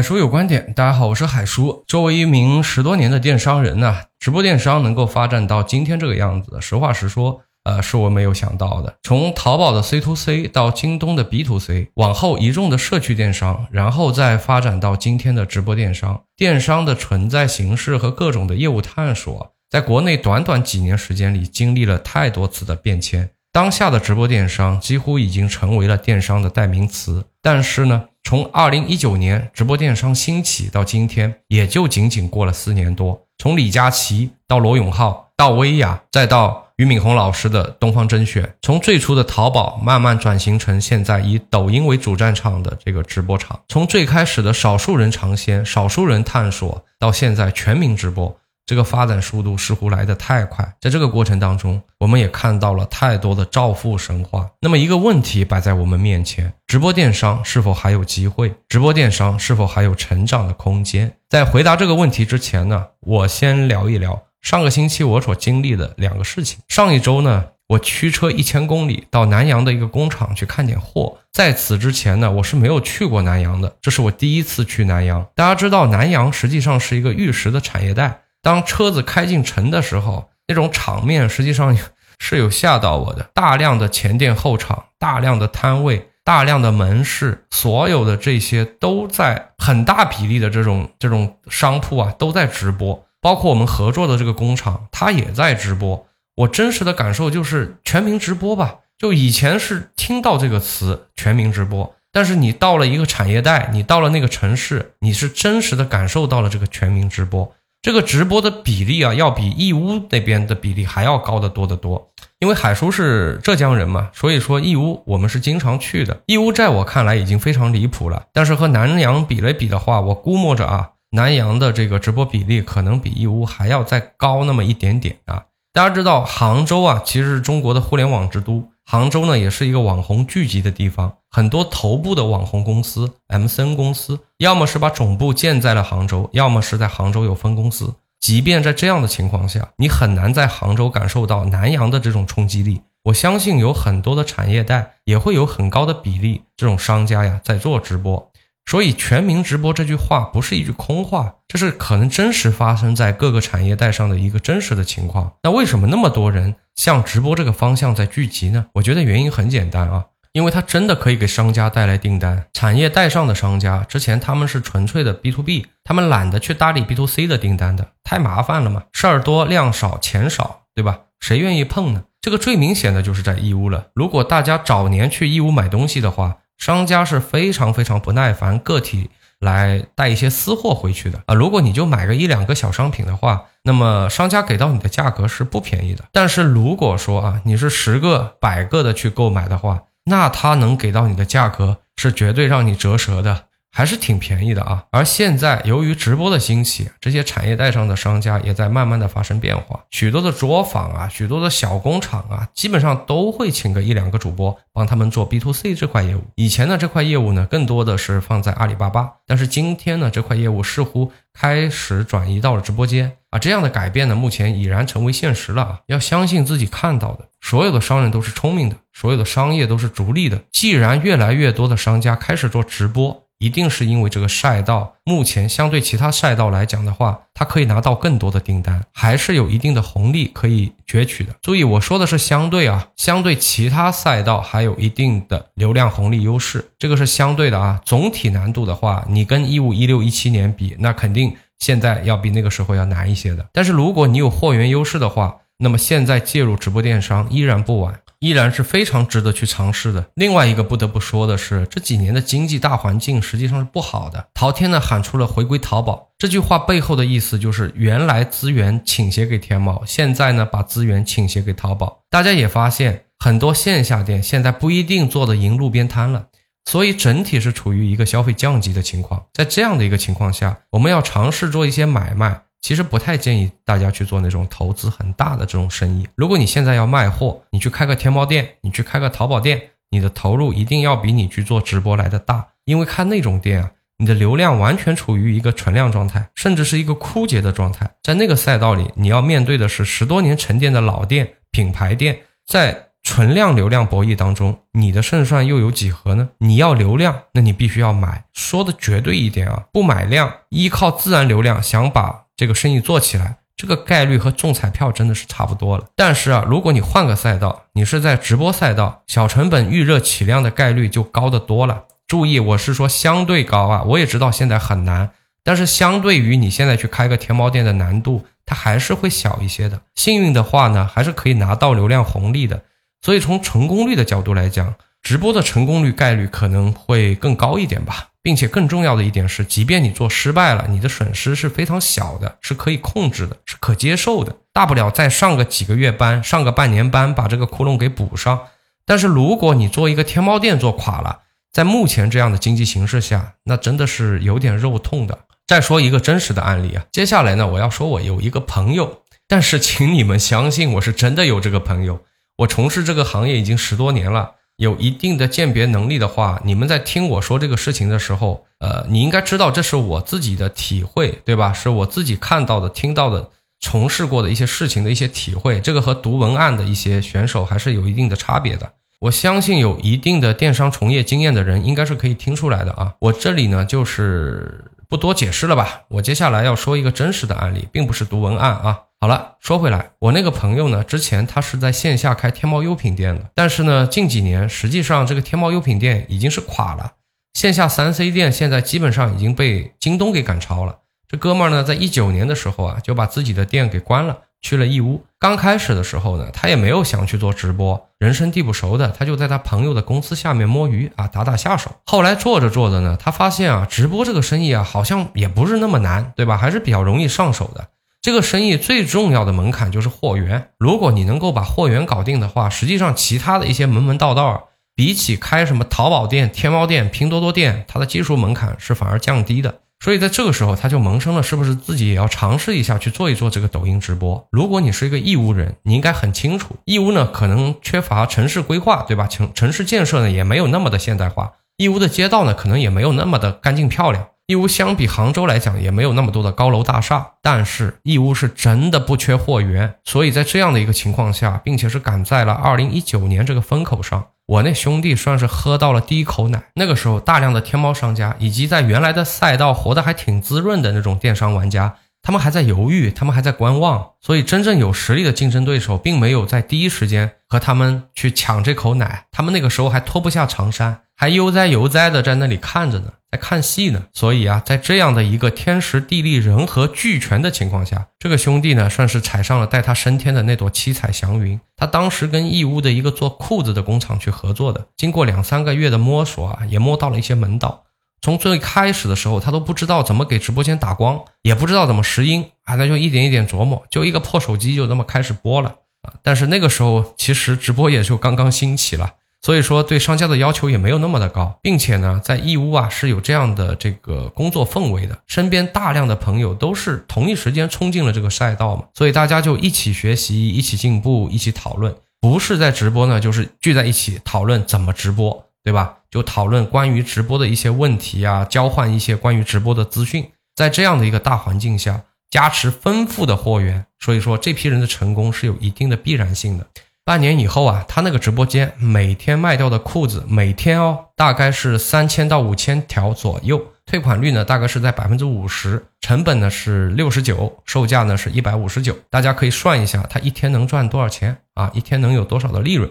海叔有观点，大家好，我是海叔。作为一名十多年的电商人呢，直播电商能够发展到今天这个样子，实话实说，呃，是我没有想到的。从淘宝的 C to C 到京东的 B to C，往后移动的社区电商，然后再发展到今天的直播电商，电商的存在形式和各种的业务探索，在国内短短几年时间里，经历了太多次的变迁。当下的直播电商几乎已经成为了电商的代名词，但是呢，从二零一九年直播电商兴起到今天，也就仅仅过了四年多。从李佳琦到罗永浩，到薇娅，再到俞敏洪老师的东方甄选，从最初的淘宝慢慢转型成现在以抖音为主战场的这个直播场，从最开始的少数人尝鲜、少数人探索，到现在全民直播。这个发展速度似乎来得太快，在这个过程当中，我们也看到了太多的造富神话。那么一个问题摆在我们面前：直播电商是否还有机会？直播电商是否还有成长的空间？在回答这个问题之前呢，我先聊一聊上个星期我所经历的两个事情。上一周呢，我驱车一千公里到南阳的一个工厂去看点货。在此之前呢，我是没有去过南阳的，这是我第一次去南阳。大家知道，南阳实际上是一个玉石的产业带。当车子开进城的时候，那种场面实际上是有吓到我的。大量的前店后厂，大量的摊位，大量的门市，所有的这些都在很大比例的这种这种商铺啊都在直播，包括我们合作的这个工厂，它也在直播。我真实的感受就是全民直播吧。就以前是听到这个词“全民直播”，但是你到了一个产业带，你到了那个城市，你是真实的感受到了这个全民直播。这个直播的比例啊，要比义乌那边的比例还要高得多得多。因为海叔是浙江人嘛，所以说义乌我们是经常去的。义乌在我看来已经非常离谱了，但是和南阳比了比的话，我估摸着啊，南阳的这个直播比例可能比义乌还要再高那么一点点啊。大家知道杭州啊，其实是中国的互联网之都。杭州呢，也是一个网红聚集的地方，很多头部的网红公司、MCN 公司，要么是把总部建在了杭州，要么是在杭州有分公司。即便在这样的情况下，你很难在杭州感受到南阳的这种冲击力。我相信有很多的产业带也会有很高的比例，这种商家呀在做直播。所以，全民直播这句话不是一句空话，这是可能真实发生在各个产业带上的一个真实的情况。那为什么那么多人向直播这个方向在聚集呢？我觉得原因很简单啊，因为它真的可以给商家带来订单。产业带上的商家之前他们是纯粹的 B to B，他们懒得去搭理 B to C 的订单的，太麻烦了嘛，事儿多量少钱少，对吧？谁愿意碰呢？这个最明显的就是在义乌了。如果大家早年去义乌买东西的话，商家是非常非常不耐烦个体来带一些私货回去的啊！如果你就买个一两个小商品的话，那么商家给到你的价格是不便宜的。但是如果说啊，你是十个百个的去购买的话，那他能给到你的价格是绝对让你折舌的。还是挺便宜的啊！而现在由于直播的兴起，这些产业带上的商家也在慢慢的发生变化。许多的作坊啊，许多的小工厂啊，基本上都会请个一两个主播帮他们做 B to C 这块业务。以前呢，这块业务呢，更多的是放在阿里巴巴，但是今天呢，这块业务似乎开始转移到了直播间啊。这样的改变呢，目前已然成为现实了啊！要相信自己看到的，所有的商人都是聪明的，所有的商业都是逐利的。既然越来越多的商家开始做直播，一定是因为这个赛道目前相对其他赛道来讲的话，它可以拿到更多的订单，还是有一定的红利可以攫取的。注意，我说的是相对啊，相对其他赛道还有一定的流量红利优势，这个是相对的啊。总体难度的话，你跟一五一六一七年比，那肯定现在要比那个时候要难一些的。但是如果你有货源优势的话，那么现在介入直播电商依然不晚。依然是非常值得去尝试的。另外一个不得不说的是，这几年的经济大环境实际上是不好的。淘天呢喊出了回归淘宝这句话背后的意思就是，原来资源倾斜给天猫，现在呢把资源倾斜给淘宝。大家也发现，很多线下店现在不一定做的赢路边摊了，所以整体是处于一个消费降级的情况。在这样的一个情况下，我们要尝试做一些买卖。其实不太建议大家去做那种投资很大的这种生意。如果你现在要卖货，你去开个天猫店，你去开个淘宝店，你的投入一定要比你去做直播来的大。因为开那种店啊，你的流量完全处于一个存量状态，甚至是一个枯竭的状态。在那个赛道里，你要面对的是十多年沉淀的老店、品牌店，在。存量流量博弈当中，你的胜算又有几何呢？你要流量，那你必须要买。说的绝对一点啊，不买量，依靠自然流量想把这个生意做起来，这个概率和中彩票真的是差不多了。但是啊，如果你换个赛道，你是在直播赛道，小成本预热起量的概率就高得多了。注意，我是说相对高啊，我也知道现在很难，但是相对于你现在去开个天猫店的难度。它还是会小一些的，幸运的话呢，还是可以拿到流量红利的。所以从成功率的角度来讲，直播的成功率概率可能会更高一点吧。并且更重要的一点是，即便你做失败了，你的损失是非常小的，是可以控制的，是可接受的。大不了再上个几个月班，上个半年班，把这个窟窿给补上。但是如果你做一个天猫店做垮了，在目前这样的经济形势下，那真的是有点肉痛的。再说一个真实的案例啊，接下来呢，我要说我有一个朋友，但是请你们相信我是真的有这个朋友。我从事这个行业已经十多年了，有一定的鉴别能力的话，你们在听我说这个事情的时候，呃，你应该知道这是我自己的体会，对吧？是我自己看到的、听到的、从事过的一些事情的一些体会。这个和读文案的一些选手还是有一定的差别的。我相信有一定的电商从业经验的人应该是可以听出来的啊。我这里呢就是。不多解释了吧，我接下来要说一个真实的案例，并不是读文案啊。好了，说回来，我那个朋友呢，之前他是在线下开天猫优品店的，但是呢，近几年实际上这个天猫优品店已经是垮了，线下三 C 店现在基本上已经被京东给赶超了。这哥们儿呢，在一九年的时候啊，就把自己的店给关了。去了义乌，刚开始的时候呢，他也没有想去做直播，人生地不熟的，他就在他朋友的公司下面摸鱼啊，打打下手。后来做着做着呢，他发现啊，直播这个生意啊，好像也不是那么难，对吧？还是比较容易上手的。这个生意最重要的门槛就是货源，如果你能够把货源搞定的话，实际上其他的一些门门道道，比起开什么淘宝店、天猫店、拼多多店，它的技术门槛是反而降低的。所以在这个时候，他就萌生了是不是自己也要尝试一下去做一做这个抖音直播？如果你是一个义乌人，你应该很清楚，义乌呢可能缺乏城市规划，对吧？城城市建设呢也没有那么的现代化，义乌的街道呢可能也没有那么的干净漂亮。义乌相比杭州来讲，也没有那么多的高楼大厦。但是义乌是真的不缺货源，所以在这样的一个情况下，并且是赶在了二零一九年这个风口上。我那兄弟算是喝到了第一口奶。那个时候，大量的天猫商家以及在原来的赛道活得还挺滋润的那种电商玩家，他们还在犹豫，他们还在观望。所以，真正有实力的竞争对手并没有在第一时间和他们去抢这口奶。他们那个时候还脱不下长衫，还悠哉悠哉的在那里看着呢。在看戏呢，所以啊，在这样的一个天时地利人和俱全的情况下，这个兄弟呢，算是踩上了带他升天的那朵七彩祥云。他当时跟义乌的一个做裤子的工厂去合作的，经过两三个月的摸索啊，也摸到了一些门道。从最开始的时候，他都不知道怎么给直播间打光，也不知道怎么拾音啊，那就一点一点琢磨，就一个破手机就这么开始播了啊。但是那个时候，其实直播也就刚刚兴起了。所以说，对商家的要求也没有那么的高，并且呢，在义乌啊是有这样的这个工作氛围的，身边大量的朋友都是同一时间冲进了这个赛道嘛，所以大家就一起学习，一起进步，一起讨论，不是在直播呢，就是聚在一起讨论怎么直播，对吧？就讨论关于直播的一些问题啊，交换一些关于直播的资讯，在这样的一个大环境下，加持丰富的货源，所以说这批人的成功是有一定的必然性的。半年以后啊，他那个直播间每天卖掉的裤子，每天哦，大概是三千到五千条左右，退款率呢大概是在百分之五十，成本呢是六十九，售价呢是一百五十九，大家可以算一下，他一天能赚多少钱啊？一天能有多少的利润？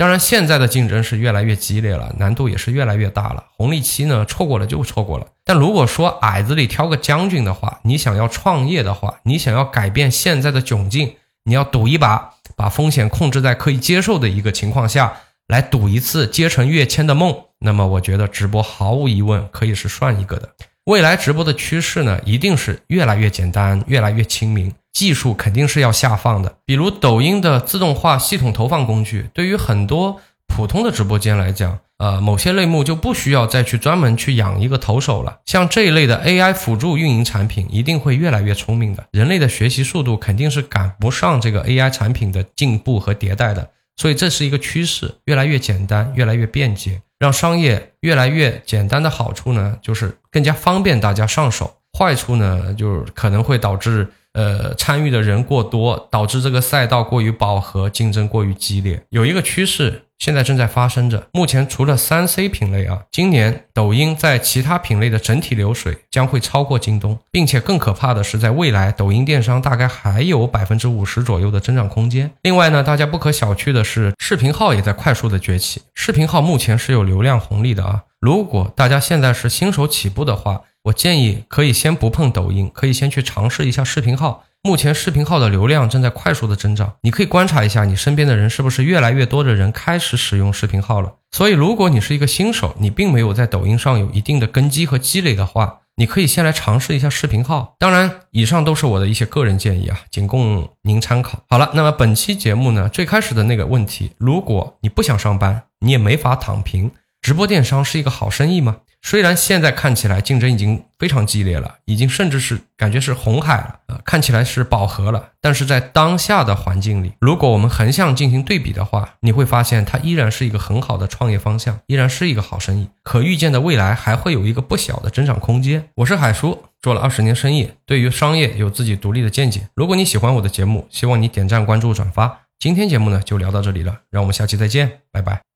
当然，现在的竞争是越来越激烈了，难度也是越来越大了，红利期呢错过了就错过了。但如果说矮子里挑个将军的话，你想要创业的话，你想要改变现在的窘境，你要赌一把。把风险控制在可以接受的一个情况下来赌一次阶层跃迁的梦，那么我觉得直播毫无疑问可以是算一个的。未来直播的趋势呢，一定是越来越简单，越来越亲民，技术肯定是要下放的。比如抖音的自动化系统投放工具，对于很多普通的直播间来讲。呃，某些类目就不需要再去专门去养一个投手了。像这一类的 AI 辅助运营产品，一定会越来越聪明的。人类的学习速度肯定是赶不上这个 AI 产品的进步和迭代的，所以这是一个趋势，越来越简单，越来越便捷，让商业越来越简单的好处呢，就是更加方便大家上手；坏处呢，就是可能会导致呃，参与的人过多，导致这个赛道过于饱和，竞争过于激烈。有一个趋势。现在正在发生着。目前除了三 C 品类啊，今年抖音在其他品类的整体流水将会超过京东，并且更可怕的是，在未来抖音电商大概还有百分之五十左右的增长空间。另外呢，大家不可小觑的是，视频号也在快速的崛起。视频号目前是有流量红利的啊。如果大家现在是新手起步的话，我建议可以先不碰抖音，可以先去尝试一下视频号。目前视频号的流量正在快速的增长，你可以观察一下你身边的人是不是越来越多的人开始使用视频号了。所以，如果你是一个新手，你并没有在抖音上有一定的根基和积累的话，你可以先来尝试一下视频号。当然，以上都是我的一些个人建议啊，仅供您参考。好了，那么本期节目呢，最开始的那个问题，如果你不想上班，你也没法躺平，直播电商是一个好生意吗？虽然现在看起来竞争已经非常激烈了，已经甚至是感觉是红海了啊，看起来是饱和了。但是在当下的环境里，如果我们横向进行对比的话，你会发现它依然是一个很好的创业方向，依然是一个好生意。可预见的未来还会有一个不小的增长空间。我是海叔，做了二十年生意，对于商业有自己独立的见解。如果你喜欢我的节目，希望你点赞、关注、转发。今天节目呢就聊到这里了，让我们下期再见，拜拜。